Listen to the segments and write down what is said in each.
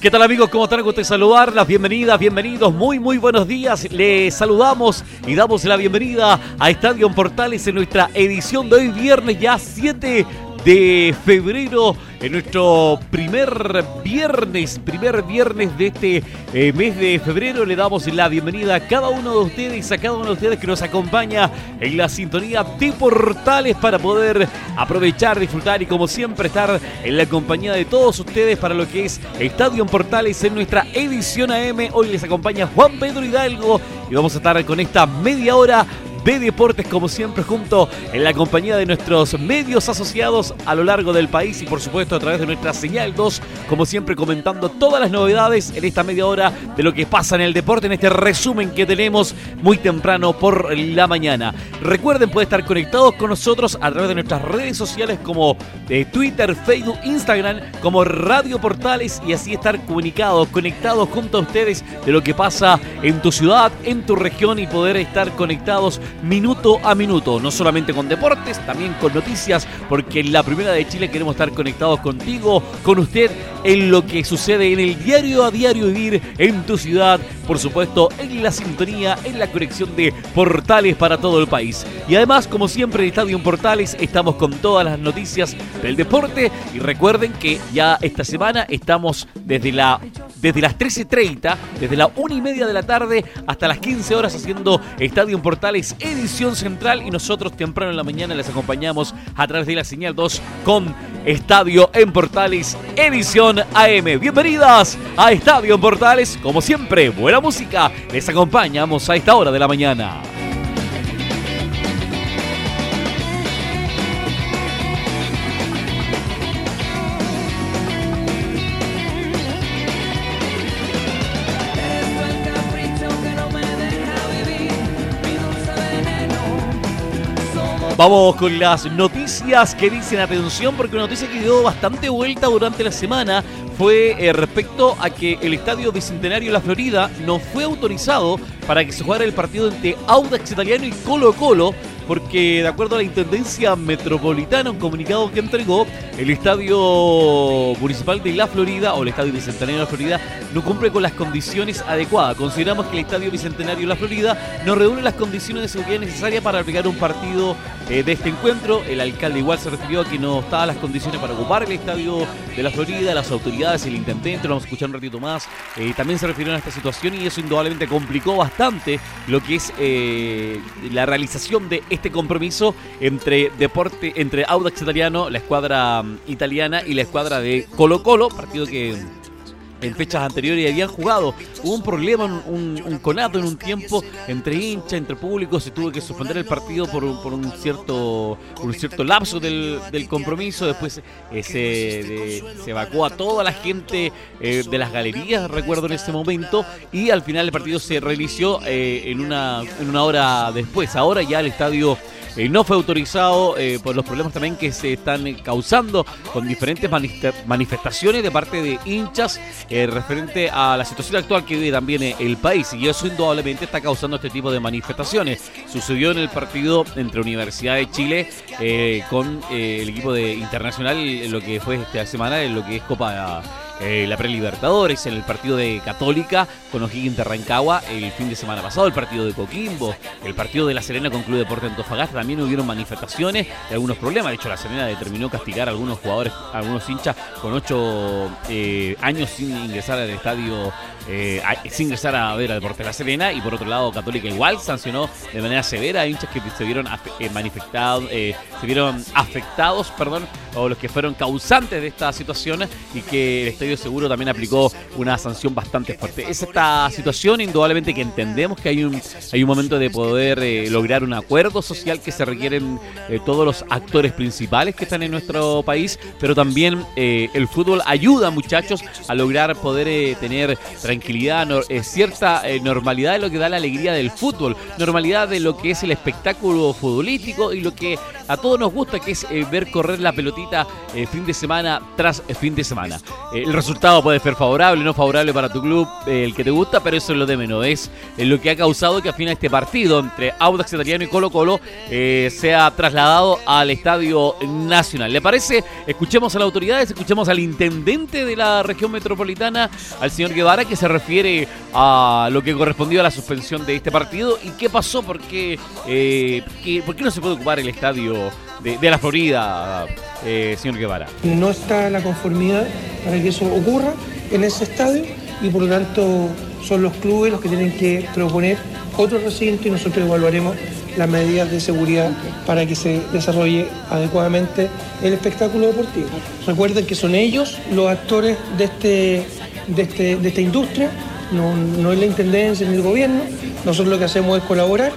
¿Qué tal amigos? ¿Cómo están? Gusto saludarlas. Bienvenidas, bienvenidos. Muy, muy buenos días. Les saludamos y damos la bienvenida a Estadio Portales en nuestra edición de hoy viernes ya 7 de febrero, en nuestro primer viernes, primer viernes de este eh, mes de febrero. Le damos la bienvenida a cada uno de ustedes, a cada uno de ustedes que nos acompaña en la sintonía de portales para poder aprovechar, disfrutar y como siempre estar en la compañía de todos ustedes para lo que es Estadio Portales en nuestra edición AM. Hoy les acompaña Juan Pedro Hidalgo y vamos a estar con esta media hora de deportes, como siempre, junto en la compañía de nuestros medios asociados a lo largo del país y, por supuesto, a través de nuestra señal 2, como siempre, comentando todas las novedades en esta media hora de lo que pasa en el deporte, en este resumen que tenemos muy temprano por la mañana. Recuerden, pueden estar conectados con nosotros a través de nuestras redes sociales como eh, Twitter, Facebook, Instagram, como Radio Portales y así estar comunicados, conectados junto a ustedes de lo que pasa en tu ciudad, en tu región y poder estar conectados minuto a minuto, no solamente con deportes, también con noticias, porque en la primera de Chile queremos estar conectados contigo, con usted, en lo que sucede en el diario a diario vivir en tu ciudad, por supuesto, en la sintonía, en la conexión de portales para todo el país. Y además, como siempre, en Estadio Portales estamos con todas las noticias del deporte y recuerden que ya esta semana estamos desde la desde las 13.30, desde la 1 y media de la tarde hasta las 15 horas haciendo Estadio Portales edición central y nosotros temprano en la mañana les acompañamos a través de la señal 2 con Estadio en Portales edición AM. Bienvenidas a Estadio en Portales, como siempre, buena música, les acompañamos a esta hora de la mañana. Vamos con las noticias que dicen atención, porque una noticia que dio bastante vuelta durante la semana fue eh, respecto a que el Estadio Bicentenario La Florida no fue autorizado para que se jugara el partido entre Audax Italiano y Colo Colo porque de acuerdo a la Intendencia Metropolitana, un comunicado que entregó, el Estadio Municipal de La Florida o el Estadio Bicentenario de La Florida no cumple con las condiciones adecuadas. Consideramos que el Estadio Bicentenario de La Florida no reúne las condiciones de seguridad necesarias para aplicar un partido eh, de este encuentro. El alcalde igual se refirió a que no estaban las condiciones para ocupar el Estadio de La Florida, las autoridades, el intendente, lo vamos a escuchar un ratito más, eh, también se refirieron a esta situación y eso indudablemente complicó bastante lo que es eh, la realización de este compromiso entre deporte, entre Audax Italiano, la escuadra mm, italiana y la escuadra de Colo Colo, partido que en fechas anteriores habían jugado. Hubo un problema, un, conato en un tiempo entre hinchas, entre públicos, se tuvo que suspender el partido por, un cierto un cierto lapso del, compromiso. Después eh, se, evacuó a toda la gente eh, de las galerías, recuerdo en ese momento, y al final el partido se reinició eh, en una hora después. Ahora ya el estadio eh, no fue autorizado eh, por los problemas también que se están causando con diferentes manifestaciones de parte de hinchas eh, referente a la situación actual que vive también el país y eso indudablemente está causando este tipo de manifestaciones. Sucedió en el partido entre Universidad de Chile con el equipo de Internacional lo que fue esta semana en lo que es Copa eh, la Prelibertadores, en el partido de Católica con O'Higgins de Rancagua el fin de semana pasado, el partido de Coquimbo, el partido de La Serena con Club Deporte Antofagasta, también hubieron manifestaciones y algunos problemas. De hecho, La Serena determinó castigar a algunos jugadores, a algunos hinchas con ocho eh, años sin ingresar al estadio eh, sin ingresar a ver a Deporte La Serena y por otro lado Católica igual sancionó de manera severa a hinchas que se vieron eh, manifestados, se vieron afectados, perdón, o los que fueron causantes de esta situación y que el Estadio Seguro también aplicó una sanción bastante fuerte. Es esta situación, indudablemente, que entendemos que hay un, hay un momento de poder eh, lograr un acuerdo social que se requieren eh, todos los actores principales que están en nuestro país, pero también eh, el fútbol ayuda, muchachos, a lograr poder tener tranquilidad, cierta normalidad de lo que da la alegría del fútbol, normalidad de lo que es el espectáculo futbolístico y lo que a todos nos gusta, que es ver correr la pelotita fin de semana tras fin de semana. Resultado puede ser favorable, no favorable para tu club, el que te gusta, pero eso es lo de menos. Es lo que ha causado que al final este partido entre Audax Italiano y Colo Colo eh, sea trasladado al Estadio Nacional. ¿Le parece? Escuchemos a las autoridades, escuchemos al intendente de la región metropolitana, al señor Guevara, que se refiere a lo que correspondió a la suspensión de este partido y qué pasó, por qué, eh, por qué no se puede ocupar el estadio de, la Florida, eh, señor Guevara. No está la conformidad para que eso ocurra en ese estadio y por lo tanto son los clubes los que tienen que proponer otro recinto y nosotros evaluaremos las medidas de seguridad para que se desarrolle adecuadamente el espectáculo deportivo. Recuerden que son ellos los actores de, este, de, este, de esta industria, no, no es la intendencia ni el gobierno, nosotros lo que hacemos es colaborar,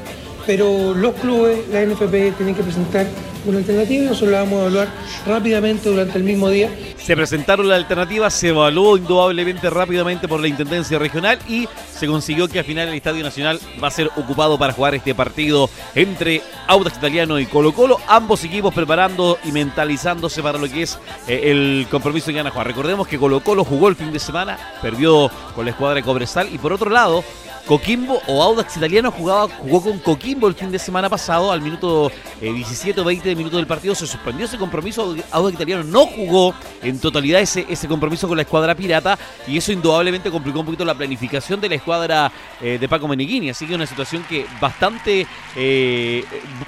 pero los clubes, la NFP, tienen que presentar una alternativa y nosotros la vamos a evaluar rápidamente durante el mismo día. Se presentaron las alternativas, se evaluó indudablemente rápidamente por la Intendencia Regional y se consiguió que al final el Estadio Nacional va a ser ocupado para jugar este partido entre Audax Italiano y Colo Colo, ambos equipos preparando y mentalizándose para lo que es eh, el compromiso que van a jugar. Recordemos que Colo Colo jugó el fin de semana, perdió con la escuadra de Cobresal y por otro lado Coquimbo o Audax Italiano jugaba, jugó con Coquimbo el fin de semana pasado, al minuto 17 o 20 minutos del partido se suspendió ese compromiso, Audax Italiano no jugó en totalidad ese, ese compromiso con la escuadra pirata y eso indudablemente complicó un poquito la planificación de la escuadra eh, de Paco Meneghini, así que una situación que bastante, eh,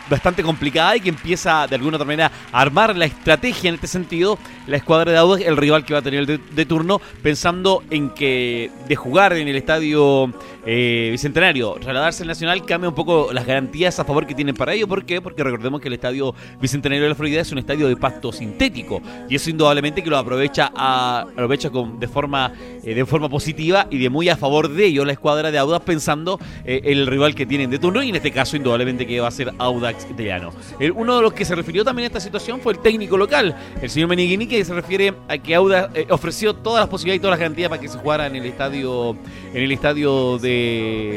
bastante complicada y que empieza de alguna otra manera a armar la estrategia en este sentido, la escuadra de Audax, el rival que va a tener de, turno, pensando en que de jugar en el estadio... Eh, eh, Bicentenario, trasladarse al Nacional cambia un poco las garantías a favor que tienen para ello. ¿Por qué? Porque recordemos que el estadio Bicentenario de la Florida es un estadio de pasto sintético y eso indudablemente que lo aprovecha a, aprovecha con, de forma eh, de forma positiva y de muy a favor de ello la escuadra de Audax pensando eh, el rival que tienen de turno y en este caso indudablemente que va a ser Audax italiano. uno de los que se refirió también a esta situación fue el técnico local, el señor Meniguini, que se refiere a que Audax ofreció todas las posibilidades y todas las garantías para que se jugara en el estadio en el estadio de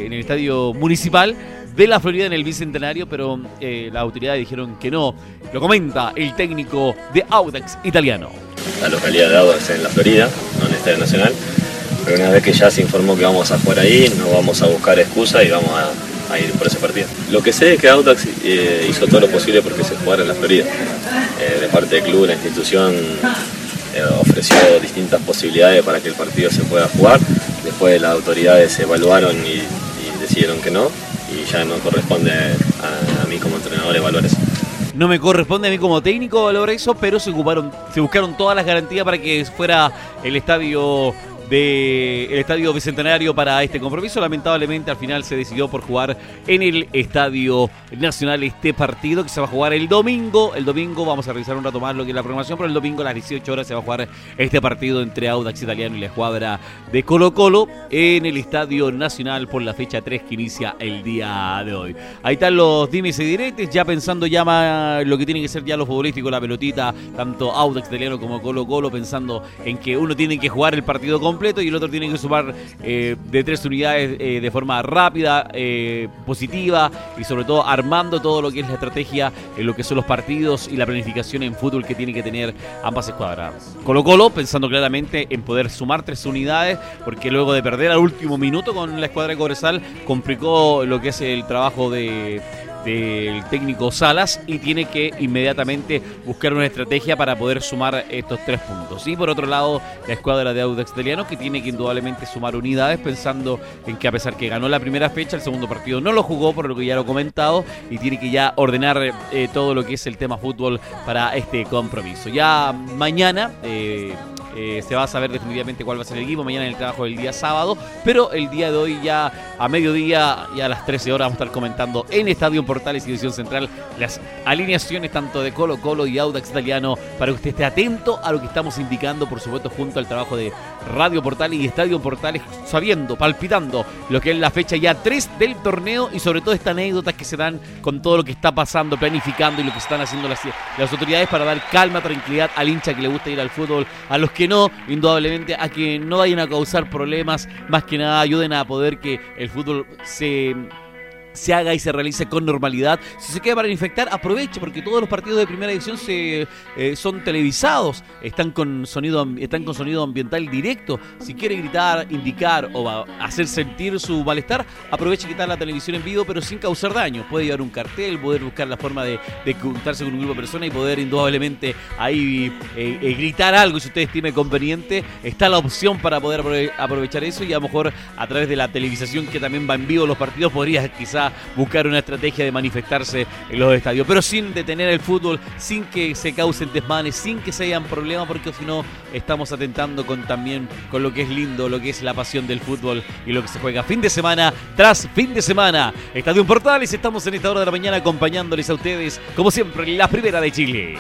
en el estadio municipal de la Florida en el Bicentenario, pero eh, las autoridades dijeron que no. Lo comenta el técnico de Audax italiano. La localidad de Audax en la Florida, no en el Estadio Nacional. Pero una vez que ya se informó que vamos a jugar ahí, no vamos a buscar excusa y vamos a, ir por ese partido. Lo que sé es que Audax eh, hizo todo lo posible porque se jugara en la Florida. Eh, de parte del club, la institución ofreció distintas posibilidades para que el partido se pueda jugar Después las autoridades evaluaron y, decidieron que no y ya no corresponde a, mí como entrenador evaluar eso. No me corresponde a mí como técnico evaluar eso, pero se ocuparon, se buscaron todas las garantías para que fuera el estadio del Estadio Bicentenario para este compromiso. Lamentablemente al final se decidió por jugar en el Estadio Nacional este partido que se va a jugar el domingo. El domingo vamos a revisar un rato más lo que es la programación, pero el domingo a las 18 horas se va a jugar este partido entre Audax Italiano y la escuadra de Colo Colo en el Estadio Nacional por la fecha 3 que inicia el día de hoy. Ahí están los dimes y directes, ya pensando ya más lo que tiene que ser ya lo futbolístico, la pelotita, tanto Audax Italiano como Colo Colo, pensando en que uno tiene que jugar el partido con y el otro tiene que sumar eh, de tres unidades eh, de forma rápida, eh, positiva y sobre todo armando todo lo que es la estrategia en lo que son los partidos y la planificación en fútbol que tiene que tener ambas escuadras. Colo Colo pensando claramente en poder sumar tres unidades porque luego de perder al último minuto con la escuadra de Cobresal complicó lo que es el trabajo de del técnico Salas y tiene que inmediatamente buscar una estrategia para poder sumar estos tres puntos. Y por otro lado, la escuadra de Audax Italiano que tiene que indudablemente sumar unidades pensando en que a pesar que ganó la primera fecha, el segundo partido no lo jugó por lo que ya lo he comentado y tiene que ya ordenar eh, todo lo que es el tema fútbol para este compromiso. Ya mañana... Eh, eh, se va a saber definitivamente cuál va a ser el equipo. Mañana en el trabajo del día sábado, pero el día de hoy ya a mediodía y a las 13 horas vamos a estar comentando en Estadio Portales y División Central las alineaciones tanto de Colo Colo y Audax Italiano para que usted esté atento a lo que estamos indicando, por supuesto, junto al trabajo de Radio Portales y Estadio Portales, sabiendo, palpitando lo que es la fecha ya 3 del torneo y sobre todo estas anécdotas que se dan con todo lo que está pasando, planificando y lo que están haciendo las, las autoridades para dar calma, tranquilidad al hincha que le gusta ir al fútbol, a los que no, indudablemente, a que no vayan a causar problemas, más que nada ayuden a poder que el fútbol se se haga y se realice con normalidad. Si se queda para infectar, aproveche, porque todos los partidos de primera edición se, eh, son televisados, están con, sonido, están con sonido ambiental directo. Si quiere gritar, indicar o hacer sentir su malestar, aproveche quitar la televisión en vivo, pero sin causar daño. Puede llevar un cartel, poder buscar la forma de, de juntarse con un grupo de personas y poder indudablemente ahí eh, eh, gritar algo si usted estime conveniente. Está la opción para poder aprovechar eso y a lo mejor a través de la televisación que también va en vivo los partidos podría quizás buscar una estrategia de manifestarse en los estadios, pero sin detener el fútbol, sin que se causen desmanes, sin que se hayan problemas, porque si no estamos atentando con también con lo que es lindo, lo que es la pasión del fútbol y lo que se juega fin de semana tras fin de semana. Estadio Portales, estamos en esta hora de la mañana acompañándoles a ustedes, como siempre, la primera de Chile.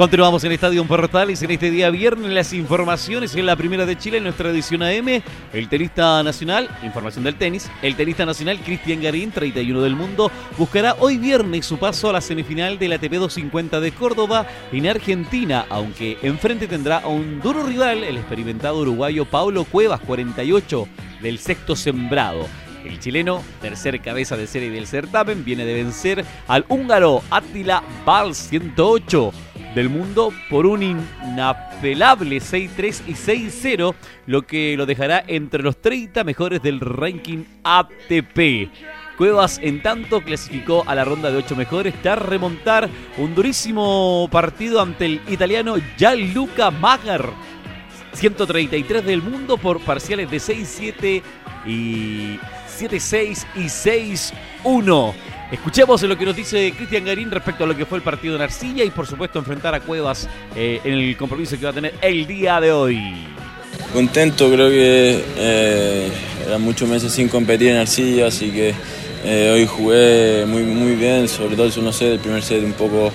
Continuamos en Estadio Portales en este día viernes. Las informaciones en la primera de Chile, en nuestra edición AM. El tenista nacional, información del tenis. El tenista nacional Cristian Garín, 31 del mundo, buscará hoy viernes su paso a la semifinal del ATP 250 de Córdoba en Argentina, aunque enfrente tendrá a un duro rival, el experimentado uruguayo Pablo Cuevas, 48 del sexto sembrado. El chileno, tercer cabeza de serie del certamen, viene de vencer al húngaro Attila Val 108 del mundo por un inapelable 6-3 y 6-0, lo que lo dejará entre los 30 mejores del ranking ATP. Cuevas, en tanto, clasificó a la ronda de 8 mejores tras remontar un durísimo partido ante el italiano Gianluca Magar. 133 del mundo por parciales de 6-7 y 7-6 y 6-1. Escuchemos lo que nos dice Cristian Garín respecto a lo que fue el partido en Arcilla y por supuesto enfrentar a Cuevas eh, en el compromiso que va a tener el día de hoy. Contento, creo que eh, eran muchos meses sin competir en Arcilla, así que eh, hoy jugué muy, muy bien, sobre todo el 1 el primer set un poco,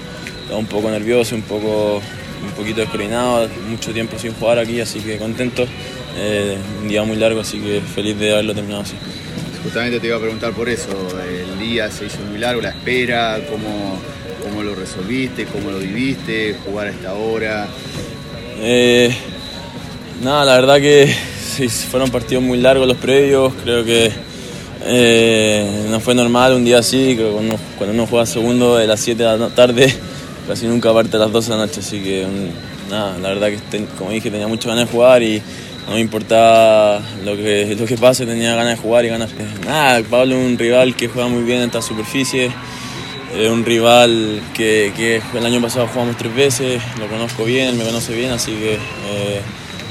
un poco nervioso, un, poco, un poquito descoordinado, mucho tiempo sin jugar aquí, así que contento. un día muy largo, así que feliz de haberlo terminado así. Justamente te iba a preguntar por eso, el día se hizo muy largo, la espera, cómo, cómo lo resolviste, cómo lo viviste, jugar a esta hora. Eh, nada, la verdad que fueron partidos muy largos los previos, creo que eh, no fue normal un día así, creo que cuando, uno juega segundo de las 7 de la tarde, casi nunca parte a las 12 de la noche, así que nada, la verdad que como dije tenía muchas ganas de jugar y no me importaba lo que, lo que pase, tenía ganas de jugar y ganas. Nada, Pablo es un rival que juega muy bien en esta superficie, es un rival que, el año pasado jugamos tres veces, lo conozco bien, me conoce bien, así que eh,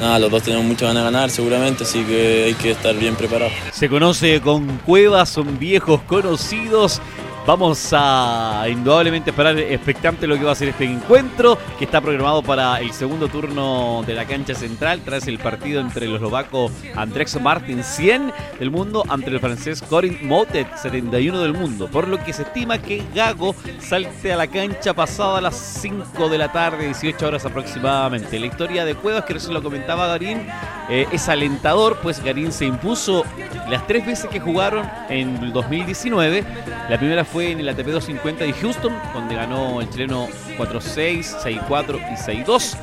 nada, los dos tenemos muchas ganas de ganar seguramente, así que hay que estar bien preparados. Se conoce con Cuevas, son viejos conocidos Vamos a indudablemente esperar expectante lo que va a ser este encuentro, que está programado para el segundo turno de la cancha central, tras el partido entre el eslovaco Andrex Martin 100 del mundo ante el francés Corin Motet 71 del mundo, por lo que se estima que Gago salte a la cancha pasada a las 5 de la tarde, 18 horas aproximadamente. La historia de Cuevas, que recién lo comentaba Garín, eh, es alentador, pues Garín se impuso las tres veces que jugaron en el 2019. La primera fue fue en el ATP 250 de Houston, donde ganó el chileno 4-6, 6-4 y 6-2,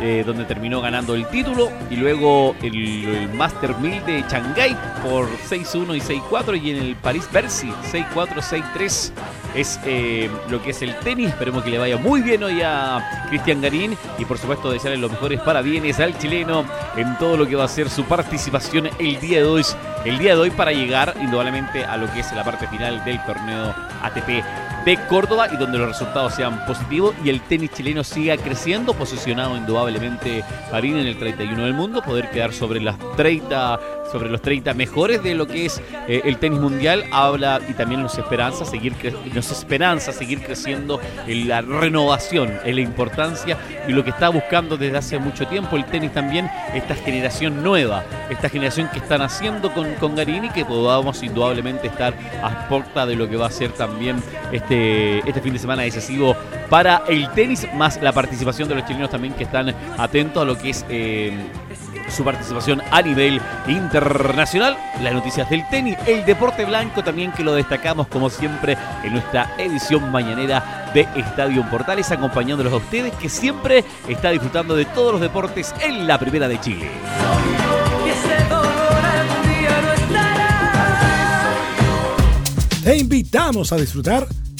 eh, donde terminó ganando el título. Y luego el, Master 1000 de Shanghai por 6-1 y 6-4. Y en el Paris Bercy 6-4, 6-3 es eh, lo que es el tenis. Esperemos que le vaya muy bien hoy a Cristian Garín y por supuesto desearle los mejores parabienes al chileno en todo lo que va a ser su participación el día de hoy, el día de hoy para llegar indudablemente a lo que es la parte final del torneo ATP de Córdoba y donde los resultados sean positivos y el tenis chileno siga creciendo, posicionado indudablemente Garín en el 31 del mundo, poder quedar sobre las 30 sobre los 30 mejores de lo que es eh, el tenis mundial, habla y también nos esperanza seguir nos esperanza seguir creciendo en la renovación, en la importancia y lo que está buscando desde hace mucho tiempo el tenis también, esta generación nueva, esta generación que están haciendo con, con Garini, que podamos indudablemente estar a puerta de lo que va a ser también este, este fin de semana decisivo para el tenis, más la participación de los chilenos también que están atentos a lo que es eh, su participación a nivel internacional. Las noticias del tenis, el deporte blanco también que lo destacamos como siempre en nuestra edición mañanera de Estadio Portales, acompañándolos a ustedes que siempre está disfrutando de todos los deportes en la Primera de Chile. Te invitamos a disfrutar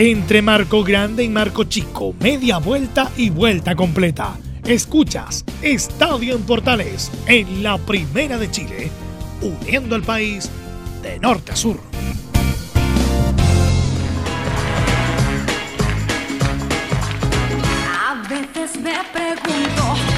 Entre Marco Grande y Marco Chico, media vuelta y vuelta completa. Escuchas Estadio en Portales en la Primera de Chile uniendo al país de norte a sur. A veces me pregunto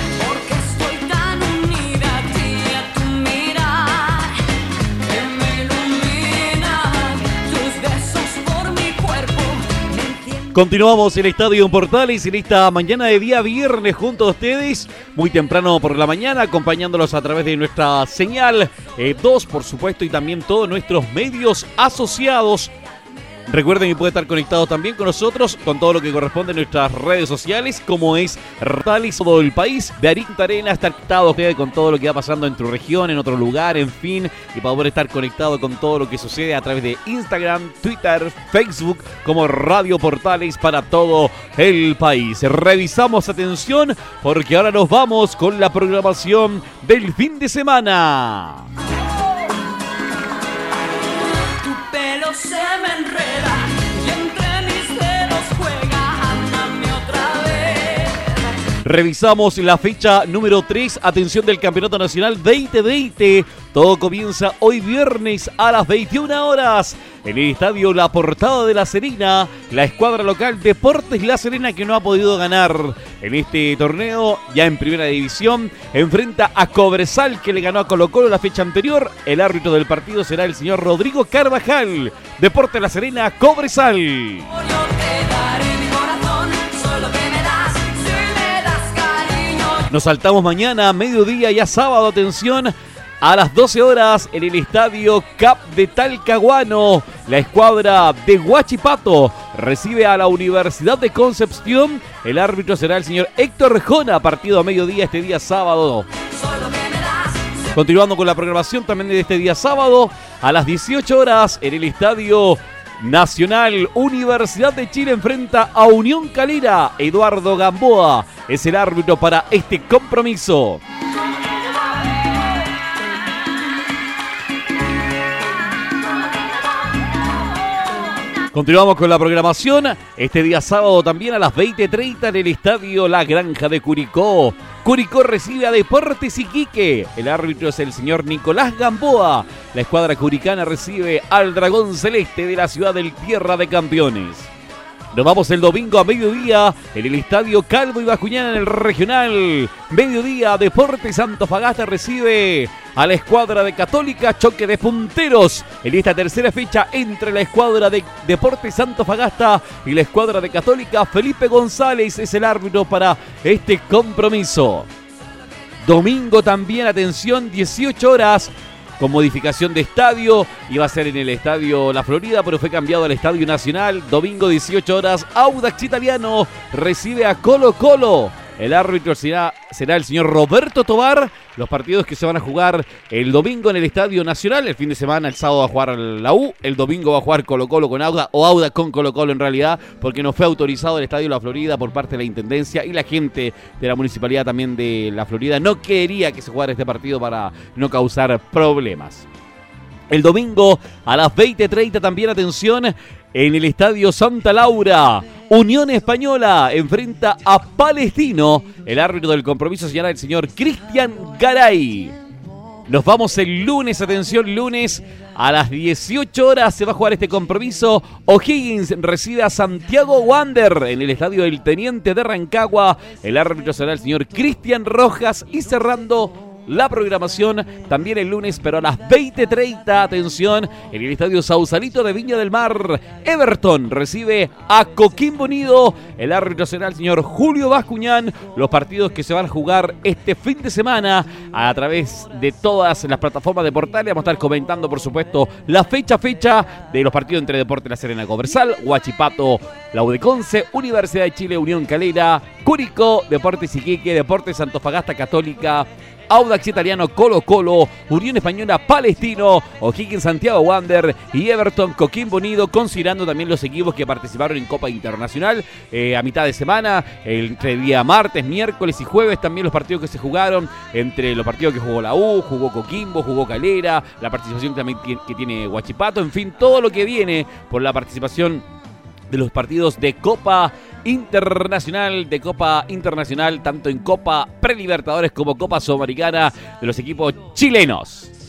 Continuamos el Estadio Portales en esta mañana de día viernes junto a ustedes, muy temprano por la mañana, acompañándolos a través de nuestra señal 2, eh, por supuesto, y también todos nuestros medios asociados Recuerden que puede estar conectado también con nosotros con todo lo que corresponde en nuestras redes sociales, como es Rally todo el país, de Arinta Arena, estar conectado con todo lo que va pasando en tu región, en otro lugar, en fin, y para poder estar conectado con todo lo que sucede a través de Instagram, Twitter, Facebook, como Radio Portales para todo el país. Revisamos atención porque ahora nos vamos con la programación del fin de semana. Se me enreda Revisamos la fecha número 3, atención del Campeonato Nacional 2020. Todo comienza hoy viernes a las 21 horas en el estadio La Portada de La Serena. La escuadra local Deportes La Serena que no ha podido ganar en este torneo ya en primera división enfrenta a Cobresal que le ganó a Colo Colo la fecha anterior. El árbitro del partido será el señor Rodrigo Carvajal. Deportes La Serena, Cobresal. Nos saltamos mañana, mediodía, ya sábado, atención. A las 12 horas en el estadio Cap de Talcahuano, la escuadra de Huachipato recibe a la Universidad de Concepción. El árbitro será el señor Héctor Jona, partido a mediodía este día sábado. Continuando con la programación también de este día sábado, a las 18 horas en el Estadio Nacional Universidad de Chile enfrenta a Unión Calera. Eduardo Gamboa es el árbitro para este compromiso. Continuamos con la programación. Este día sábado también a las 20.30 en el estadio La Granja de Curicó. Curicó recibe a Deportes Iquique. El árbitro es el señor Nicolás Gamboa. La escuadra curicana recibe al Dragón Celeste de la ciudad del Tierra de Campeones. Nos vamos el domingo a mediodía en el Estadio Calvo y Bascuñana en el Regional. Mediodía, Deportes Antofagasta recibe a la escuadra de Católica, choque de punteros en esta tercera fecha entre la escuadra de Deportes Antofagasta y la escuadra de Católica. Felipe González es el árbitro para este compromiso. Domingo también, atención, 18 horas con modificación de estadio. Iba a ser en el estadio La Florida, pero fue cambiado al estadio Nacional. Domingo 18 horas, Audax Italiano recibe a Colo Colo. El árbitro será, será el señor Roberto Tobar. Los partidos que se van a jugar el domingo en el Estadio Nacional. El fin de semana, el sábado va a jugar la U. El domingo va a jugar Colo Colo con Auda o Auda con Colo Colo en realidad. Porque no fue autorizado el Estadio La Florida por parte de la Intendencia. Y la gente de la Municipalidad también de La Florida no quería que se jugara este partido para no causar problemas. El domingo a las 20.30 también atención en el Estadio Santa Laura. Unión Española enfrenta a Palestino. El árbitro del compromiso señala el señor Cristian Garay. Nos vamos el lunes, atención, lunes a las 18 horas se va a jugar este compromiso. O'Higgins recibe a Santiago Wander en el estadio del Teniente de Rancagua. El árbitro será el señor Cristian Rojas y cerrando la programación también el lunes, pero a las 20.30, atención, en el estadio Sausalito de Viña del Mar, Everton recibe a Coquimbo Unido. El árbitro será el señor Julio Bascuñán. Los partidos que se van a jugar este fin de semana a través de todas las plataformas de portales. Vamos a estar comentando, por supuesto, la fecha fecha de los partidos entre Deportes La Serena Coversal, Huachipato, la Udeconce, Universidad de Chile, Unión Calera, Curicó, Deportes Iquique, Deportes Antofagasta Católica, Audax Italiano Colo Colo, Unión Española Palestino, O'Higgins Santiago Wander y Everton Coquimbo Unido, considerando también los equipos que participaron en Copa Internacional eh, a mitad de semana, entre día martes, miércoles y jueves también los partidos que se jugaron, entre los partidos que jugó la U, jugó Coquimbo, jugó Calera, la participación también que tiene Huachipato, en fin, todo lo que viene por la participación de los partidos de Copa Internacional, de Copa Internacional, tanto en Copa Prelibertadores como Copa Sudamericana de los equipos chilenos.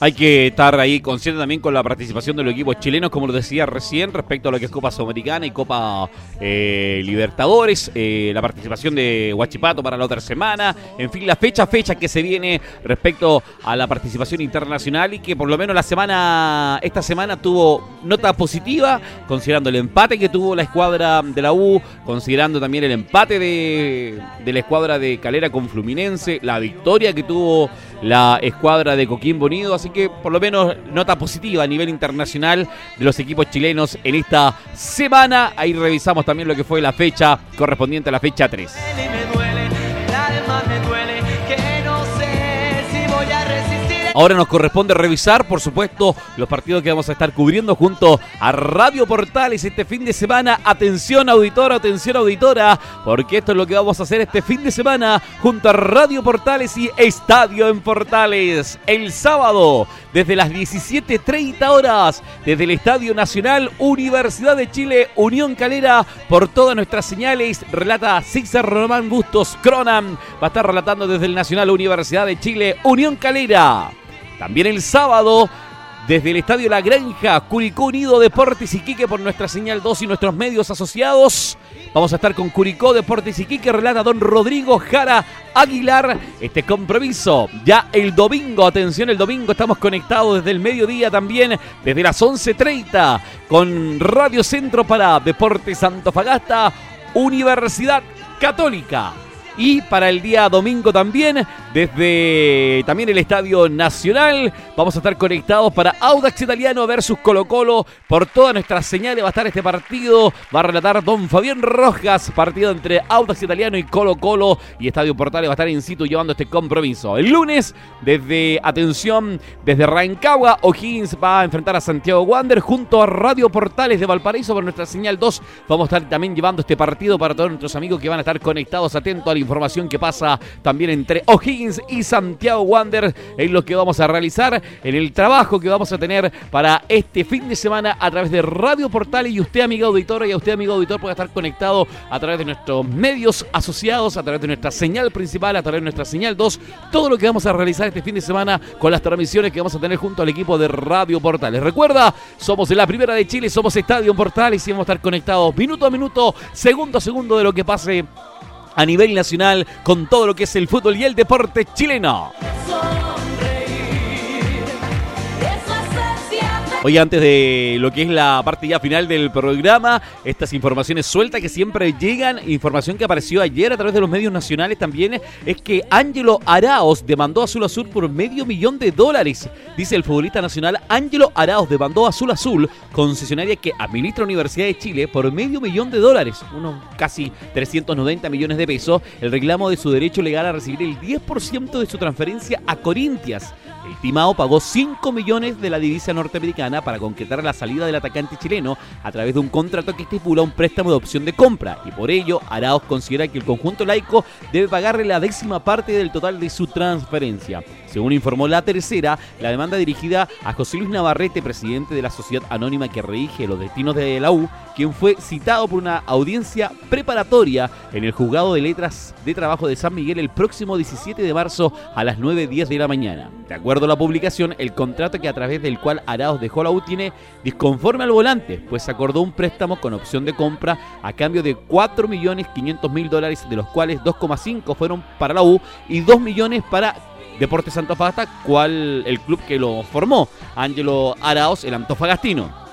Hay que estar ahí consciente también con la participación de los equipos chilenos, como lo decía recién, respecto a lo que es Copa Sudamericana y Copa eh, Libertadores, eh, la participación de Huachipato para la otra semana, en fin, la fecha fecha que se viene respecto a la participación internacional y que por lo menos la semana, esta semana tuvo nota positiva, considerando el empate que tuvo la escuadra de la U, considerando también el empate de la escuadra de Calera con Fluminense, la victoria que tuvo la escuadra de Coquimbo Unido, así que por lo menos nota positiva a nivel internacional de los equipos chilenos en esta semana. Ahí revisamos también lo que fue la fecha correspondiente a la fecha 3. Ahora nos corresponde revisar, por supuesto, los partidos que vamos a estar cubriendo junto a Radio Portales este fin de semana. Atención auditora, atención auditora, porque esto es lo que vamos a hacer este fin de semana junto a Radio Portales y Estadio en Portales. El sábado, desde las 17.30 horas, desde el Estadio Nacional Universidad de Chile, Unión Calera, por todas nuestras señales, relata César Román Bustos Cronan. Va a estar relatando desde el Nacional Universidad de Chile, Unión Calera. También el sábado, desde el Estadio La Granja, Curicó Unido Deportes Iquique por nuestra señal 2 y nuestros medios asociados. Vamos a estar con Curicó Deportes Iquique, relata don Rodrigo Jara Aguilar. Este compromiso ya el domingo, atención, el domingo estamos conectados desde el mediodía también, desde las 11.30 con Radio Centro para Deportes Antofagasta, Universidad Católica. Y para el día domingo también, desde también el Estadio Nacional, vamos a estar conectados para Audax Italiano versus Colo Colo. Por todas nuestras señales va a estar este partido. Va a relatar don Fabián Rojas, partido entre Audax Italiano y Colo Colo. Y Estadio Portales va a estar in situ llevando este compromiso. El lunes, desde, atención, desde Rancagua, O'Higgins va a enfrentar a Santiago Wander junto a Radio Portales de Valparaíso por nuestra señal 2. Vamos a estar también llevando este partido para todos nuestros amigos que van a estar conectados atentos al información que pasa también entre O'Higgins y Santiago Wander en lo que vamos a realizar, en el trabajo que vamos a tener para este fin de semana a través de Radio Portal y usted, amigo auditor, y a usted, amigo auditor, puede estar conectado a través de nuestros medios asociados, a través de nuestra señal principal, a través de nuestra señal 2, todo lo que vamos a realizar este fin de semana con las transmisiones que vamos a tener junto al equipo de Radio Portales. Recuerda, somos la primera de Chile, somos Estadio Portales y vamos a estar conectados minuto a minuto, segundo a segundo de lo que pase a nivel nacional con todo lo que es el fútbol y el deporte chileno. Hoy antes de lo que es la parte ya final del programa, estas informaciones sueltas que siempre llegan, información que apareció ayer a través de los medios nacionales también, es que Ángelo Araos demandó a Azul Azul por medio millón de dólares. Dice el futbolista nacional Ángelo Araos demandó a Azul Azul, concesionaria que administra Universidad de Chile, por medio millón de dólares, unos casi 390 millones de pesos, el reclamo de su derecho legal a recibir el 10% de su transferencia a Corintias. El Timao pagó 5 millones de la divisa norteamericana para concretar la salida del atacante chileno a través de un contrato que estipula un préstamo de opción de compra y por ello Araos considera que el conjunto laico debe pagarle la décima parte del total de su transferencia. Según informó la tercera, la demanda dirigida a José Luis Navarrete, presidente de la sociedad anónima que rige los destinos de la U, quien fue citado por una audiencia preparatoria en el juzgado de letras de trabajo de San Miguel el próximo 17 de marzo a las 9.10 de la mañana. De acuerdo a la publicación, el contrato que a través del cual Araos dejó la U tiene disconforme al volante, pues acordó un préstamo con opción de compra a cambio de 4.500.000 dólares, de los cuales 2,5 fueron para la U y 2 millones para Deportes Antofagasta, cual el club que lo formó, Ángelo Araos, el antofagastino.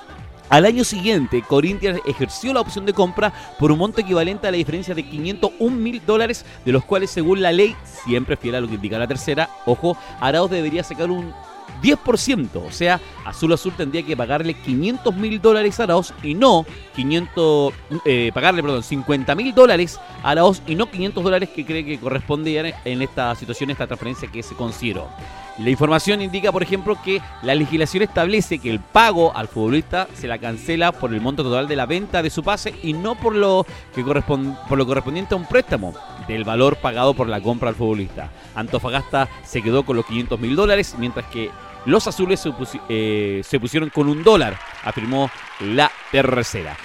Al año siguiente, Corinthians ejerció la opción de compra por un monto equivalente a la diferencia de 501 mil dólares, de los cuales, según la ley, siempre fiel a lo que indica la tercera, ojo, Araos debería sacar un 10%, o sea, Azul Azul tendría que pagarle 500 mil dólares a Araos y no 500, eh, pagarle, perdón, 50 mil dólares a Araos y no 500 dólares que cree que correspondían en esta situación, esta transferencia que se consideró. La información indica, por ejemplo, que la legislación establece que el pago al futbolista se la cancela por el monto total de la venta de su pase y no por lo que por lo correspondiente a un préstamo del valor pagado por la compra al futbolista. Antofagasta se quedó con los 500 mil dólares, mientras que los azules se, eh, pusieron con un dólar, afirmó la tercera.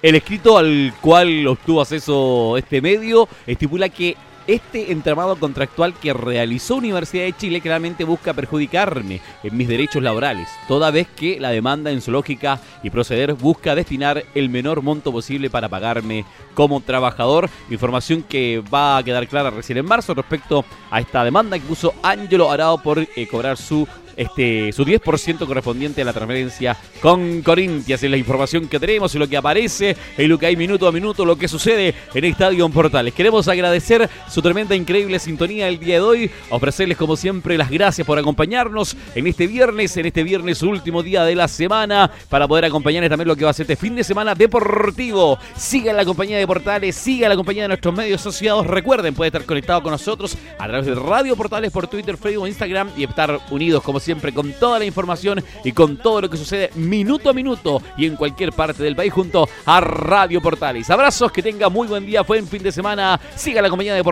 El escrito al cual obtuvo acceso este medio estipula que este entramado contractual que realizó Universidad de Chile claramente busca perjudicarme en mis derechos laborales, toda vez que la demanda en su lógica y proceder busca destinar el menor monto posible para pagarme como trabajador. Información que va a quedar clara recién en marzo respecto a esta demanda que puso Ángelo Arao por eh, cobrar su este, su 10% correspondiente a la transferencia con Corintias. Es la información que tenemos y lo que aparece en lo que hay minuto a minuto, lo que sucede en Estadio Portales. Queremos agradecer su tremenda, increíble sintonía el día de hoy. Ofrecerles, como siempre, las gracias por acompañarnos en este viernes, en este viernes último día de la semana, para poder acompañarles también lo que va a ser este fin de semana deportivo. Sigan la compañía de Portales, sigan la compañía de nuestros medios asociados. Recuerden, puede estar conectado con nosotros a través de Radio Portales por Twitter, Facebook, Instagram y estar unidos, como siempre, con toda la información y con todo lo que sucede minuto a minuto y en cualquier parte del país junto a Radio Portales. Abrazos, que tenga muy buen día, buen fin de semana. Siga la compañía de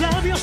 labios